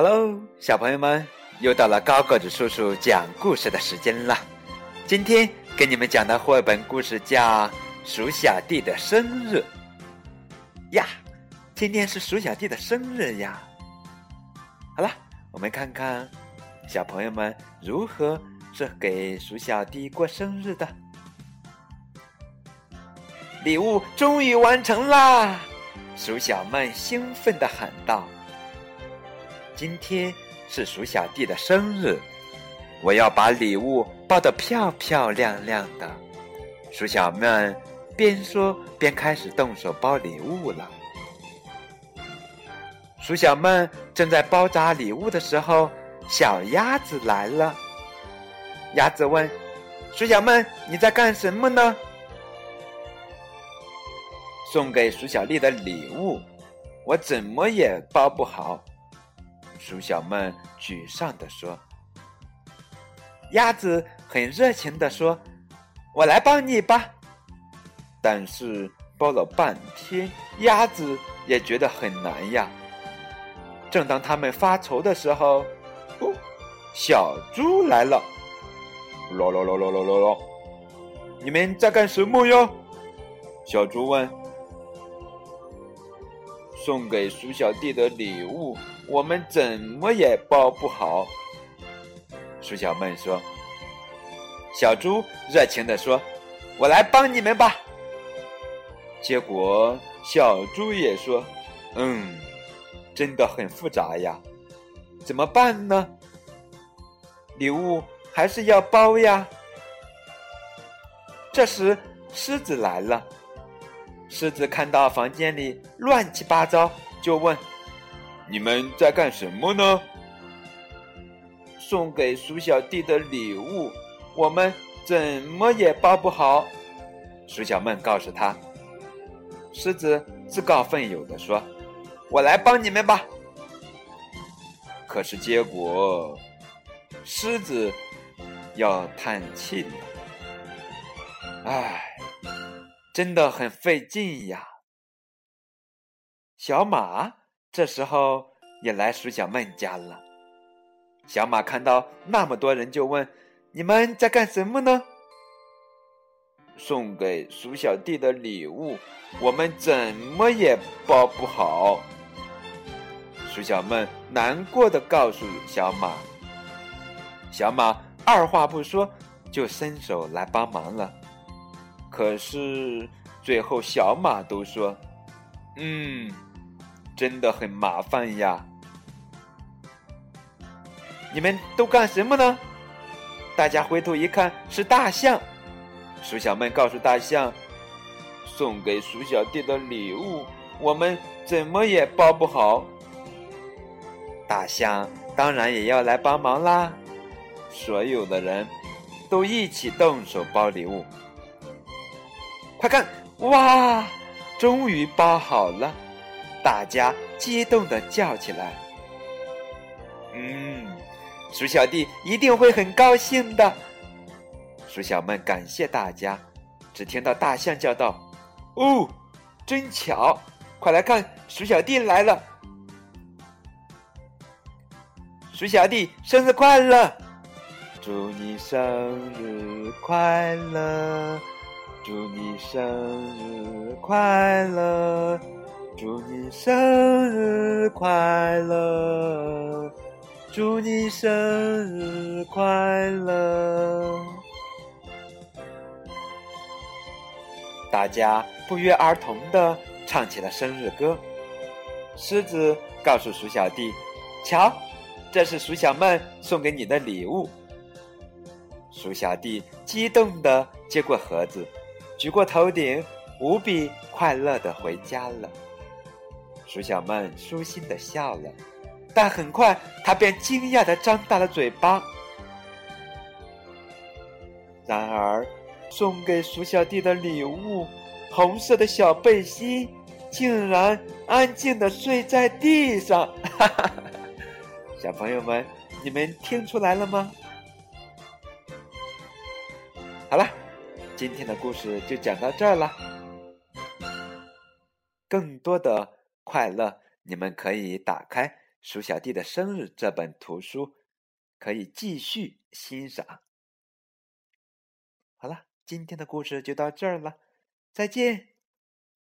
Hello，小朋友们，又到了高个子叔叔讲故事的时间了。今天给你们讲的绘本故事叫《鼠小弟的生日》呀。今天是鼠小弟的生日呀。好了，我们看看小朋友们如何是给鼠小弟过生日的。礼物终于完成啦！鼠小妹兴奋的喊道。今天是鼠小弟的生日，我要把礼物包得漂漂亮亮的。鼠小妹边说边开始动手包礼物了。鼠小妹正在包扎礼物的时候，小鸭子来了。鸭子问：“鼠小妹，你在干什么呢？”送给鼠小弟的礼物，我怎么也包不好。鼠小妹沮丧地说：“鸭子很热情地说，我来帮你吧。”但是包了半天，鸭子也觉得很难呀。正当他们发愁的时候，哦，小猪来了！咯咯咯咯咯咯咯！你们在干什么哟？小猪问。送给鼠小弟的礼物。我们怎么也包不好，鼠小妹说。小猪热情地说：“我来帮你们吧。”结果小猪也说：“嗯，真的很复杂呀，怎么办呢？礼物还是要包呀。”这时狮子来了，狮子看到房间里乱七八糟，就问。你们在干什么呢？送给鼠小弟的礼物，我们怎么也包不好。鼠小妹告诉他，狮子自告奋勇的说：“我来帮你们吧。”可是结果，狮子要叹气了。唉，真的很费劲呀。小马。这时候也来鼠小妹家了。小马看到那么多人，就问：“你们在干什么呢？”送给鼠小弟的礼物，我们怎么也包不好。鼠小妹难过的告诉小马。小马二话不说就伸手来帮忙了。可是最后小马都说：“嗯。”真的很麻烦呀！你们都干什么呢？大家回头一看，是大象。鼠小妹告诉大象：“送给鼠小弟的礼物，我们怎么也包不好。”大象当然也要来帮忙啦！所有的人都一起动手包礼物。快看，哇，终于包好了！大家激动的叫起来：“嗯，鼠小弟一定会很高兴的。”鼠小妹感谢大家。只听到大象叫道：“哦，真巧！快来看，鼠小弟来了！鼠小弟生日快乐！祝你生日快乐！祝你生日快乐！”祝你生日快乐！祝你生日快乐！大家不约而同的唱起了生日歌。狮子告诉鼠小弟：“瞧，这是鼠小妹送给你的礼物。”鼠小弟激动的接过盒子，举过头顶，无比快乐的回家了。鼠小曼舒心的笑了，但很快她便惊讶的张大了嘴巴。然而，送给鼠小弟的礼物——红色的小背心，竟然安静的睡在地上。哈哈，小朋友们，你们听出来了吗？好了，今天的故事就讲到这儿了。更多的。快乐，你们可以打开鼠小弟的生日》这本图书可以继续欣赏。好了，今天的故事就到这儿了，再见。